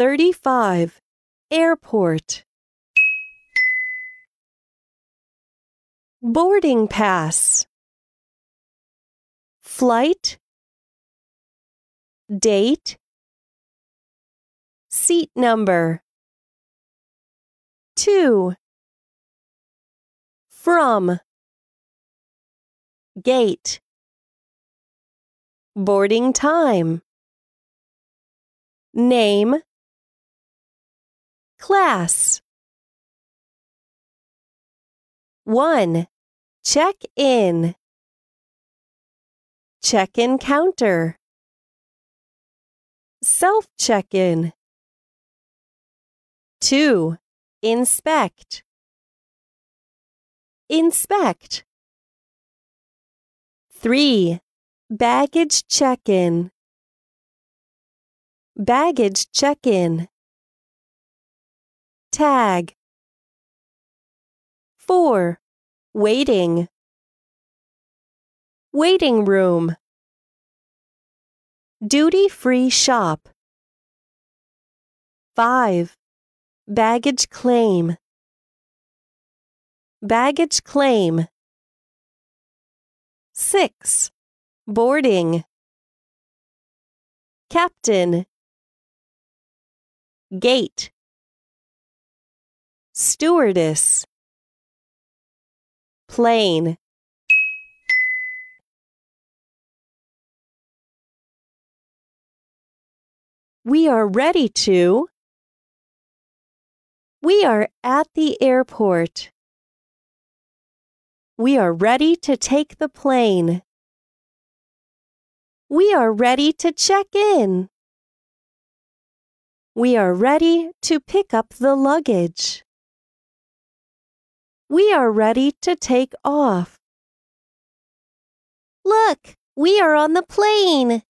35. Airport. Boarding pass. Flight. Date. Seat number. 2. From. Gate. Boarding time. Name. Class. 1. Check in. Check in counter. Self check in. 2. Inspect. Inspect. 3. Baggage check in. Baggage check in. Tag. 4. Waiting. Waiting room. Duty free shop. 5. Baggage claim. Baggage claim. 6. Boarding. Captain. Gate. Stewardess. Plane. We are ready to. We are at the airport. We are ready to take the plane. We are ready to check in. We are ready to pick up the luggage. We are ready to take off. Look, we are on the plane.